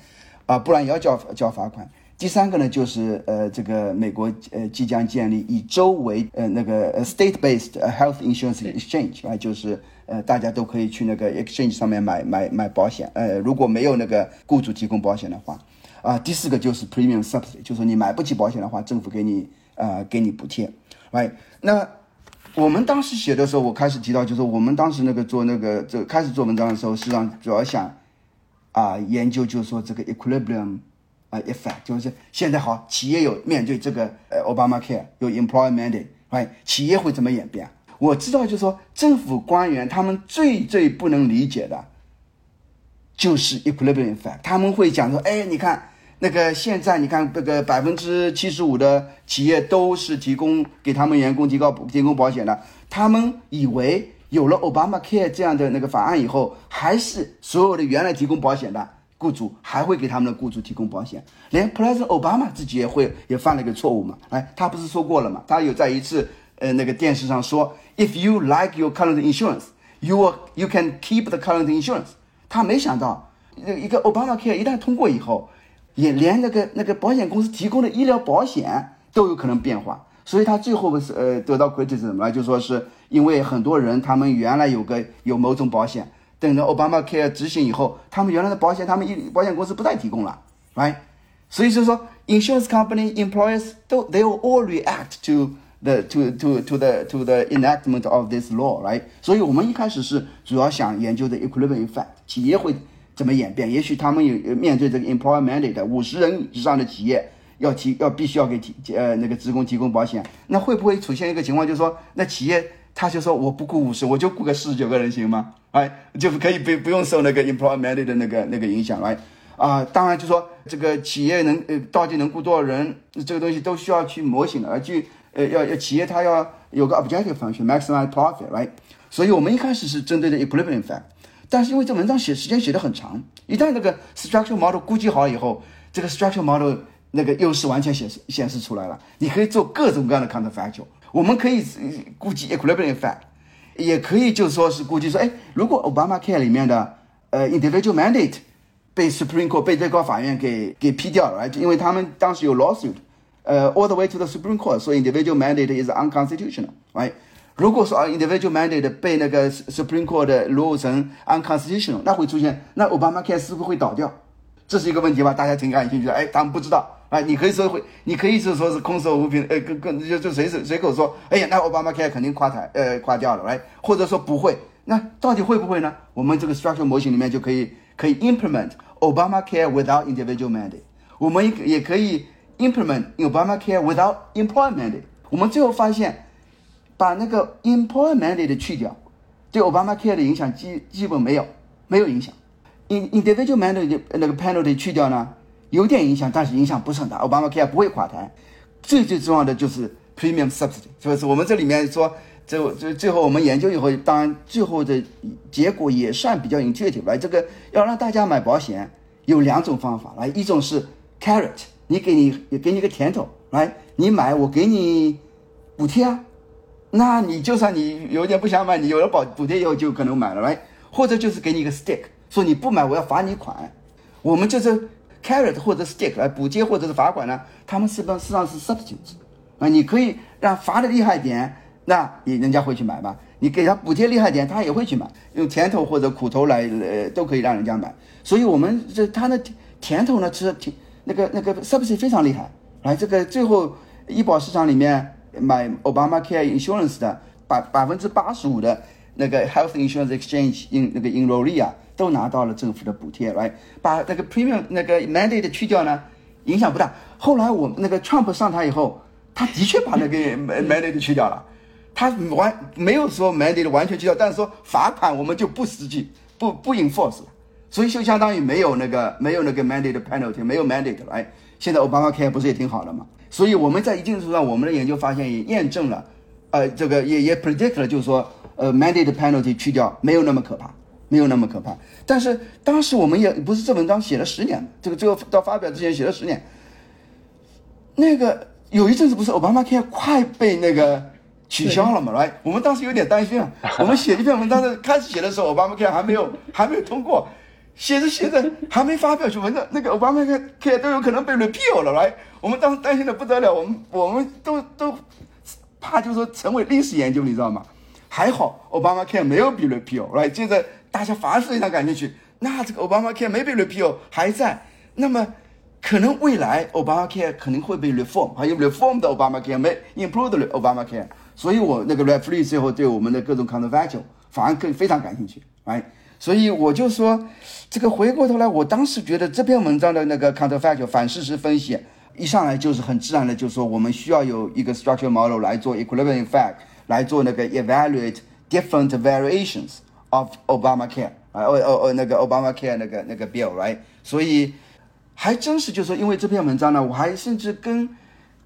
啊，不然也要交交罚款。第三个呢，就是呃，这个美国呃即将建立以州为呃那个 state-based health insurance exchange，啊，就是呃，大家都可以去那个 exchange 上面买买买保险。呃，如果没有那个雇主提供保险的话，啊，第四个就是 premium subsidy，就是你买不起保险的话，政府给你呃给你补贴，right？那我们当时写的时候，我开始提到，就是我们当时那个做那个这开始做文章的时候，实际上主要想啊研究，就是说这个 equilibrium 啊 effect，就是现在好，企业有面对这个呃 Obama Care 有 employment，right？企业会怎么演变？我知道，就是说政府官员他们最最不能理解的，就是 equilibrium effect。他们会讲说，哎，你看那个现在，你看这个百分之七十五的企业都是提供给他们员工提高提供保险的。他们以为有了 Obama Care 这样的那个法案以后，还是所有的原来提供保险的雇主还会给他们的雇主提供保险。连 President Obama 自己也会也犯了一个错误嘛？哎，他不是说过了嘛？他有在一次呃那个电视上说。If you like your current insurance, you you can keep the current insurance。他没想到，一个 Obama Care 一旦通过以后，也连那个那个保险公司提供的医疗保险都有可能变化。所以他最后是呃得到 criticism 了，就说是因为很多人他们原来有个有某种保险，等着 Obama Care 执行以后，他们原来的保险他们医保险公司不再提供了，right？所以就说 insurance company employers 都 they will all react to the to to to the to the enactment of this law, right？所以我们一开始是主要想研究的 equilibrium effect，企业会怎么演变？也许他们有面对这个 employer mandate 五十人以上的企业要提要必须要给提呃那个职工提供保险，那会不会出现一个情况，就是说那企业他就说我不雇五十，我就雇个四十九个人行吗？哎，就是可以不不用受那个 employer mandate 的那个那个影响，来啊，当然就说这个企业能呃到底能雇多少人，这个东西都需要去模型的，而去。呃，要要企业它要有个 objective function，maximize profit，right？所以我们一开始是针对的 equilibrium effect，但是因为这文章写时间写的很长，一旦这个 structural model 估计好以后，这个 structural model 那个优势完全显示显示出来了。你可以做各种各样的 counterfactual，我们可以估计 equilibrium effect，也可以就说是估计说，哎，如果 Obama Care 里面的呃 individual mandate 被 Supreme Court 被最高法院给给批掉了，因为他们当时有 lawsuit。呃，all the way to the Supreme Court，所以 individual mandate is unconstitutional，right？如果说啊，individual mandate 被那个 Supreme Court 的 rule 成 unconstitutional，那会出现，那 Obama Care 是不会倒掉？这是一个问题吧？大家挺感兴趣的。哎，他们不知道啊，你可以说会，你可以是说是空手无凭，呃，跟跟就就随随随口说，哎呀，那 Obama Care 肯定垮台，呃，垮掉了来或者说不会，那到底会不会呢？我们这个 structure 模型里面就可以可以 implement Obama Care without individual mandate，我们也也可以。Implement Obamacare without employment，我们最后发现，把那个 employment 的去掉，对 Obamacare 的影响基基本没有，没有影响。In individual mandate 那个 penalty 去掉呢，有点影响，但是影响不是很大。Obamacare 不会垮台。最最重要的就是 premium subsidy，就是我们这里面说，最最最后我们研究以后，当然最后的结果也算比较 intuitive。来，这个要让大家买保险，有两种方法。来，一种是 carrot。你给你也给你个甜头，来，你买我给你补贴啊，那你就算你有点不想买，你有了保补贴以后就可能买了，来，或者就是给你一个 stick，说你不买我要罚你款，我们就是 carrot 或者 stick 来补贴或者是罚款呢，他们实际上是 substitute，啊，你可以让罚的厉害点，那你人家会去买吧？你给他补贴厉害点，他也会去买，用甜头或者苦头来呃都可以让人家买，所以我们这他的甜头呢其实挺。那个那个 subsidy 非常厉害，来这个最后医保市场里面买 Obama Care Insurance 的百百分之八十五的那个 Health Insurance Exchange in 那个 enrollee 啊，都拿到了政府的补贴，来把那个 premium 那个 mandate 去掉呢，影响不大。后来我那个 Trump 上台以后，他的确把那个 mandate 去掉了，他完没有说 mandate 完全去掉，但是说罚款我们就不实际不不 enforce 了。所以就相当于没有那个没有那个 mandate penalty，没有 mandate 了。哎，现在 Obama Care 不是也挺好的吗？所以我们在一定程度上，我们的研究发现也验证了，呃，这个也也 predict 了，就是说，呃，mandate penalty 去掉没有那么可怕，没有那么可怕。但是当时我们也不是这文章写了十年，这个最后到发表之前写了十年。那个有一阵子不是 Obama Care 快被那个。取消了嘛？来，我们当时有点担心啊。我们写一篇文章的开始写的时候，奥巴马 Care 还没有还没有通过，写着写着还没发表就文章，那个奥巴马 Care 都有可能被 repeal 了。来，我们当时担心的不得了，我们我们都都怕，就是说成为历史研究，你知道吗？还好，Obamacare 没有被 repeal，right？接着大家反而非常感兴趣，那这个 Obamacare 没被 repeal 还在，那么可能未来 Obamacare 可能会被 reform，还有 reform 的 Obamacare 没 improved 的 Obamacare，所以我那个 referee 最后对我们的各种 counterfactual 反而更非常感兴趣，right？所以我就说，这个回过头来，我当时觉得这篇文章的那个 counterfactual 反事实分析，一上来就是很自然的，就是说我们需要有一个 structural model 来做 equilibrium effect，来做那个 evaluate different variations of Obamacare 啊，哦哦哦，那个 Obamacare 那个那个 bill，right？所以还真是就是说，因为这篇文章呢，我还甚至跟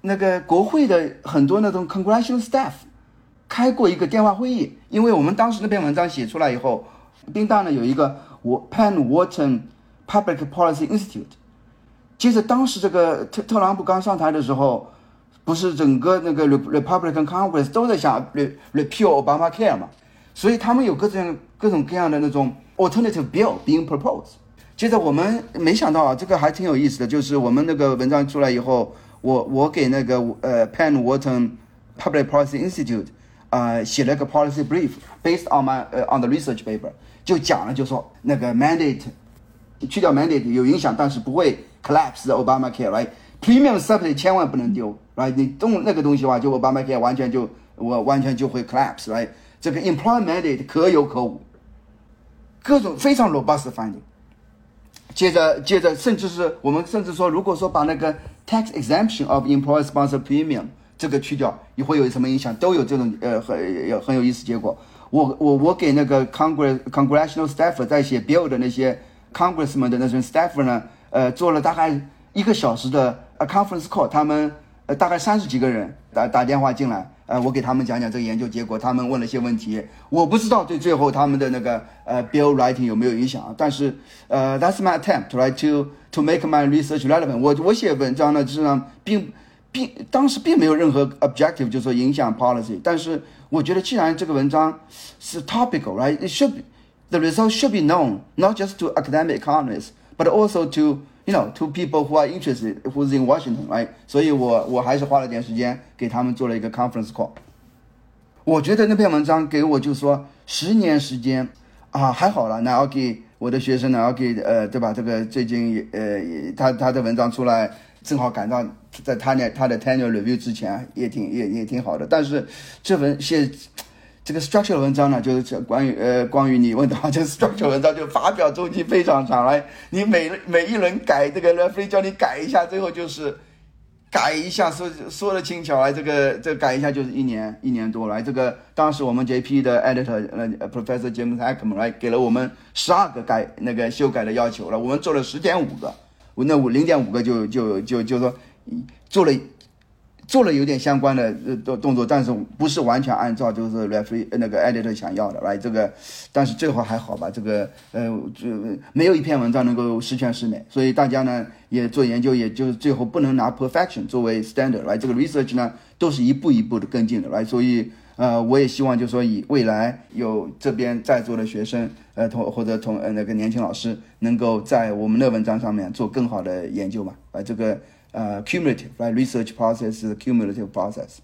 那个国会的很多那种 congressional staff 开过一个电话会议，因为我们当时那篇文章写出来以后。宾大呢有一个 Penn Wharton Public Policy Institute，接着当时这个特特朗普刚上台的时候，不是整个那个 Republican Congress 都在想 Re repeal Obamacare 嘛，所以他们有各种各种各样的那种 alternative bill being proposed。接着我们没想到啊，这个还挺有意思的，就是我们那个文章出来以后，我我给那个呃 Penn Wharton Public Policy Institute 啊写了个 policy brief based on my 呃 on the research paper。就讲了，就说那个 mandate 去掉 mandate 有影响，但是不会 collapse Obamacare，right？Premium subsidy 千万不能丢，right？你动那个东西的话，就 Obamacare 完全就我完全就会 collapse，right？这个 employment 可有可无，各种非常 robust finding。接着接着，甚至是我们甚至说，如果说把那个 tax exemption of employer sponsored premium 这个去掉，你会有什么影响？都有这种呃很很有意思结果。我我我给那个 Congress Congressional staff 在写 bill 的那些 Congressman 的那些 staff 呢，呃，做了大概一个小时的 a conference call，他们呃大概三十几个人打打电话进来，呃，我给他们讲讲这个研究结果，他们问了一些问题，我不知道对最后他们的那个呃 bill writing 有没有影响，但是呃 that's my attempt right to to make my research relevant。我我写文章呢，实际上并并当时并没有任何 objective，就是说影响 policy，但是。我觉得，既然这个文章是 topical，right？It should be the result should be known not just to academic economists, but also to you know to people who are interested who's in Washington，right？所以我我还是花了点时间给他们做了一个 conference call。我觉得那篇文章给我就说十年时间啊，还好了。那要给我的学生呢，要给呃，对吧？这个最近呃，他他的文章出来。正好赶到在他那他的 tenure review 之前，也挺也也挺好的。但是这文写这个 structure 文章呢，就是关于呃关于你问的话，这 structure 文章就发表周期非常长来，你每每一轮改这个 referee 叫你改一下，最后就是改一下，说说的轻巧来，这个这改一下就是一年一年多来。这个当时我们 JP 的 editor 呃 Professor James Ackman 来给了我们十二个改那个修改的要求了，我们做了十点五个。我那五零点五个就就就就说做了做了有点相关的呃动动作，但是不是完全按照就是 referee 那个 editor 想要的，right？这个但是最后还好吧，这个呃就没有一篇文章能够十全十美，所以大家呢也做研究，也就是最后不能拿 perfection 作为 standard，right？这个 research 呢都是一步一步的跟进的，right？所以呃我也希望就说以未来有这边在座的学生。呃，同或者同呃那个年轻老师能够在我们的文章上面做更好的研究嘛？把这个呃 cumulative，right research process cumulative process。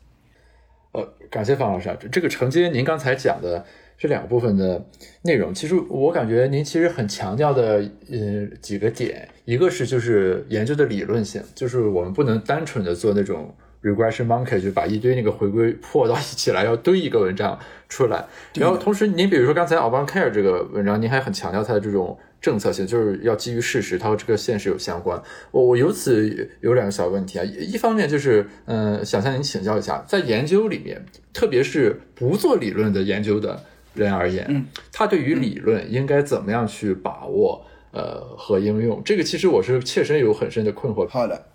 呃，感谢方老师啊，这个承接您刚才讲的这两部分的内容，其实我感觉您其实很强调的呃几个点，一个是就是研究的理论性，就是我们不能单纯的做那种。Regression monkey 就把一堆那个回归 破到一起来，要堆一个文章出来。然后同时，您比如说刚才 Obamacare 这个文章，您还很强调它的这种政策性，就是要基于事实，它和这个现实有相关。我我由此有两个小问题啊，一方面就是，嗯，想向您请教一下，在研究里面，特别是不做理论的研究的人而言，嗯，他对于理论应该怎么样去把握，呃，和应用，这个其实我是切身有很深的困惑。好的。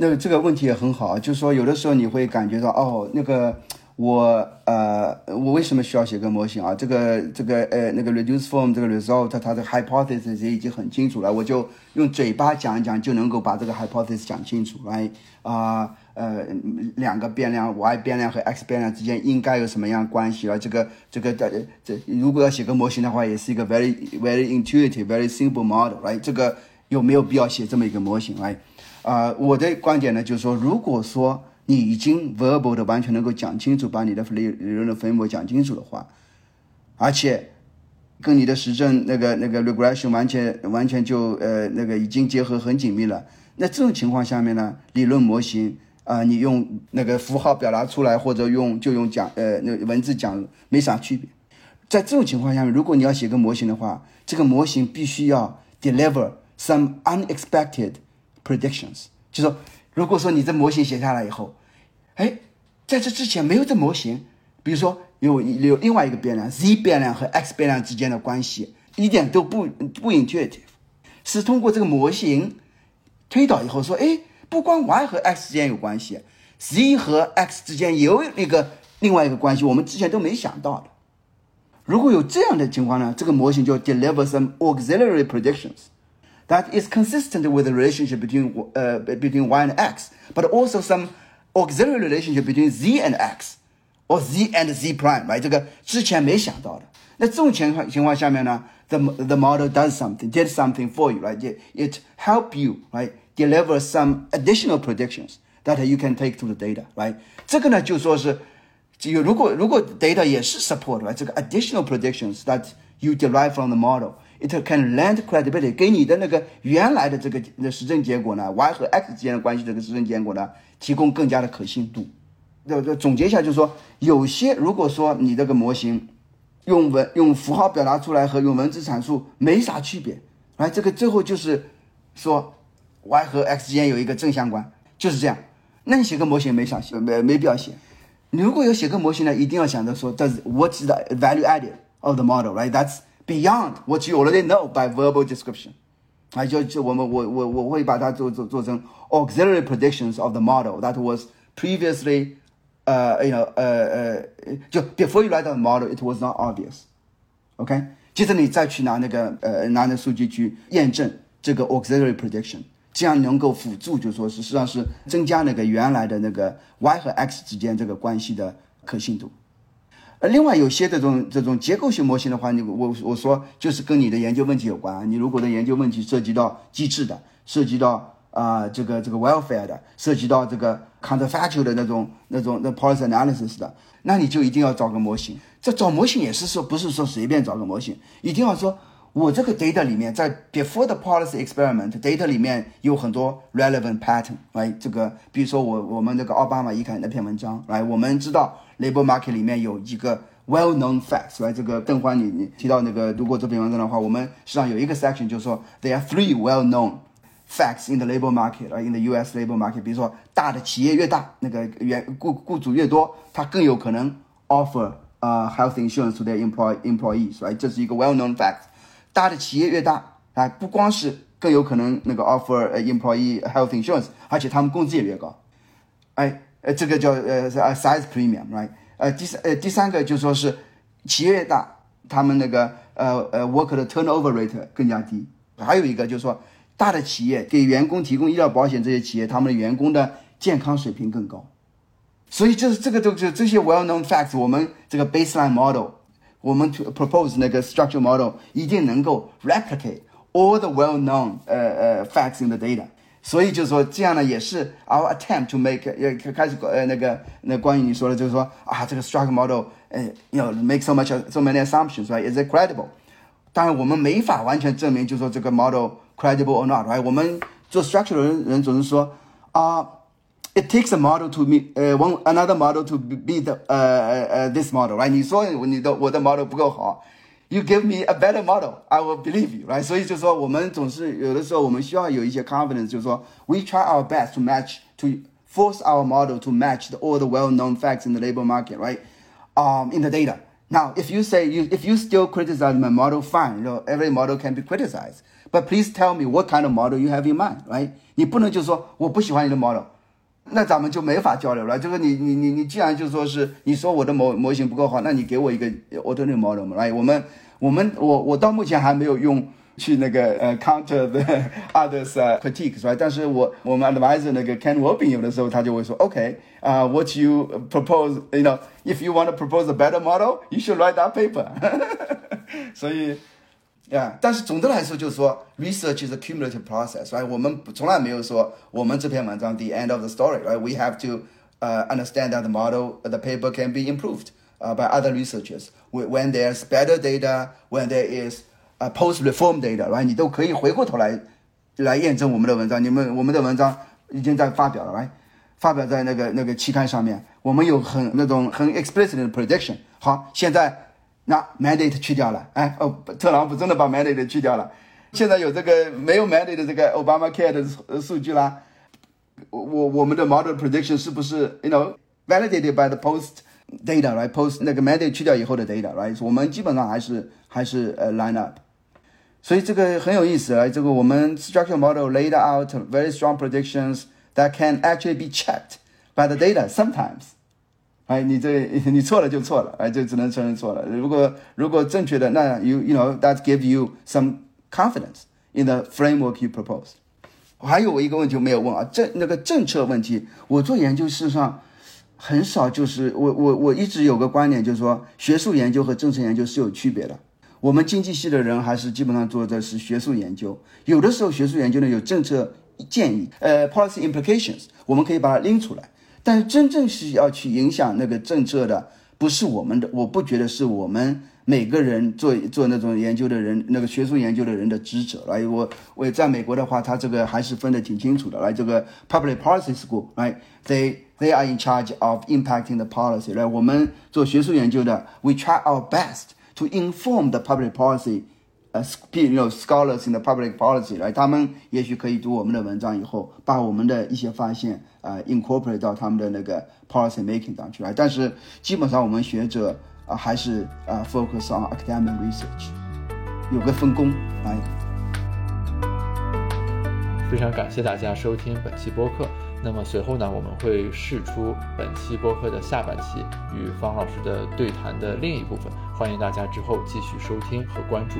那这个问题也很好，就是说有的时候你会感觉到，哦，那个我呃，我为什么需要写个模型啊？这个这个呃，那个 reduce form 这个 result 它的 hypothesis 也已经很清楚了，我就用嘴巴讲一讲就能够把这个 hypothesis 讲清楚，来啊呃，两个变量 y 变量和 x 变量之间应该有什么样关系啊？这个这个的这如果要写个模型的话，也是一个 very very intuitive very simple model，来这个有没有必要写这么一个模型来？啊，我的观点呢，就是说，如果说你已经 verbal 的完全能够讲清楚，把你的理理论的分母讲清楚的话，而且跟你的实证那个那个 regression 完全完全就呃那个已经结合很紧密了。那这种情况下面呢，理论模型啊、你用那个符号表达出来，或者用就用讲呃那文字讲没啥区别。在这种情况下面，如果你要写个模型的话，这个模型必须要 deliver some unexpected predictions，就说如果说你这模型写下来以后，哎，在这之前没有这模型，比如说有有另外一个变量 z 变量和 x 变量之间的关系一点都不不 intuitive，是通过这个模型推导以后说，哎，不光 y 和 x 之间有关系，z 和 x 之间也有那个另外一个关系，我们之前都没想到的。如果有这样的情况呢，这个模型就 deliver some auxiliary predictions that is consistent with the relationship between uh, between y and x, but also some auxiliary relationship between z and x, or z and z prime，right？这个之前没想到的。那这种情况情况下面呢，the the model does something, did something for you, right? It it help you, right? Deliver some additional predictions that you can take to the data, right? 这个呢就说是。有如果如果 data 也是 support 吧，这个 additional predictions that you derive from the model，it can lend credibility 给你的那个原来的这个的实证结果呢，y 和 x 之间的关系这个实证结果呢， 提供更加的可信度。这这总结一下就是说，有些如果说你这个模型用文用符号表达出来和用文字阐述没啥区别，哎，这个最后就是说 y 和 x 之间有一个正相关，就是这样。那你写个模型没啥没没必要写。你如果有写个模型呢，一定要想着说，Does what's the value added of the model, right? That's beyond what you already know by verbal description. 啊，就就我们我我我会把它做做做成 auxiliary predictions of the model that was previously, uh, you know, uh, uh, 就 before you write the model, it was not obvious. OK，接着你再去拿那个呃拿那数据去验证这个 auxiliary prediction。这样能够辅助，就说是实际上是增加那个原来的那个 y 和 x 之间这个关系的可信度。呃，另外有些这种这种结构性模型的话，你我我说就是跟你的研究问题有关。你如果的研究问题涉及到机制的，涉及到啊这个这个 welfare 的，涉及到这个 counterfactual 的那种那种那 policy analysis 的，那你就一定要找个模型。这找模型也是说不是说随便找个模型，一定要说。我这个 data 里面，在 before the policy experiment data 里面有很多 relevant pattern，来这个，比如说我我们那个奥巴马一看那篇文章，来我们知道 labor market 里面有一个 well known facts，来这个邓欢你你提到那个读过这篇文章的话，我们实际上有一个 section 就是说 there are three well known facts in the labor market，啊 in the U.S. labor market，比如说大的企业越大，那个员雇雇主越多，他更有可能 offer 啊 health insurance to their employ employees，来这是一个 well known fact。大的企业越大，啊，不光是更有可能那个 offer employee health insurance，而且他们工资也越高，哎，呃，这个叫呃 size premium，right？呃，第三呃第三个就说是企业越大，他们那个呃呃 worker 的 turnover rate 更加低。还有一个就是说，大的企业给员工提供医疗保险，这些企业他们的员工的健康水平更高。所以就是这个都是这些 well known facts，我们这个 baseline model。我们 to propose 那个 structure model 一定能够 replicate all the well-known 呃呃 facts in the data，所以就是说这样呢也是 our attempt to make 呃开始呃那个那关于你说的就是说啊这个 structure model 呃 you know make so much so many assumptions right is it credible？当然我们没法完全证明就是说这个 model credible or not right？我们做 structure 的人人总是说啊。it takes a model to meet uh, one another model to beat uh, uh, uh, this model, right? 你说你的我的 model 不够好 ，you give me a better model, I will believe you, right? 所以就是说，我们总是有的时候我们需要有一些 confidence，就是说，we try our best to match to force our model to match the, all the well-known facts in the labor market, right? Um, in the data. Now, if you say you, if you still criticize my model, fine. You know, every model can be criticized. But please tell me what kind of model you have in mind, right? 你不能就说我不喜欢你的 model。 那咱们就没法交流了。就是你你你你，既然就说是你说我的模模型不够好，那你给我一个 alternative model？来，我们我们我我到目前还没有用去那个呃 counter the others critique，是吧但是我我们 advisor 那个 Ken Wobin 有的时候他就会说，OK，啊、，what you propose，you know，if you want to propose a better model，you should write that paper 所以。呀，但是总的来说，就是说，research is a cumulative process，right？我们从来没有说我们这篇文章 the end of the story，right？We have to uh, understand that the model, the paper can be improved uh, by other researchers. When there's better data, when there is uh, post-reform data, right？你都可以回过头来来验证我们的文章。你们我们的文章已经在发表了，right？发表在那个那个期刊上面，我们有很那种很 explicit 的 prediction。好，现在 那 mandate 去掉了，哎哦，特朗普真的把 mandate 去掉了。现在有这个没有 mandate 的这个 Obama Care 的数据啦。我我们的 model prediction 是不是 you know validated by the post data right post 那个 mandate 去掉以后的 data right 我们基本上还是还是呃 line up，所以这个很有意思啊。这个我们 structural model laid out very strong predictions that can actually be checked by the data sometimes。 哎，你这你错了就错了，哎，就只能承认错了。如果如果正确的，那 you you know that give you some confidence in the framework you propose。还有我一个问题没有问啊，政那个政策问题，我做研究事实上很少，就是我我我一直有个观点，就是说学术研究和政策研究是有区别的。我们经济系的人还是基本上做的是学术研究，有的时候学术研究呢有政策建议，呃，policy implications，我们可以把它拎出来，但是真正是要去影响那个政策的，不是我们的，我不觉得是我们。每个人做做那种研究的人，那个学术研究的人的职责来，我我在美国的话，他这个还是分得挺清楚的。来，这个 public policy school，来，they they are in charge of impacting the policy。来，我们做学术研究的，we try our best to inform the public policy。呃 scholars in the public policy，来，他们也许可以读我们的文章以后，把我们的一些发现啊 incorporate 到他们的那个 policy making 当中来。但是基本上我们学者。啊，还是啊，focus on academic research，有个分工来。非常感谢大家收听本期播客。那么随后呢，我们会试出本期播客的下半期与方老师的对谈的另一部分，欢迎大家之后继续收听和关注。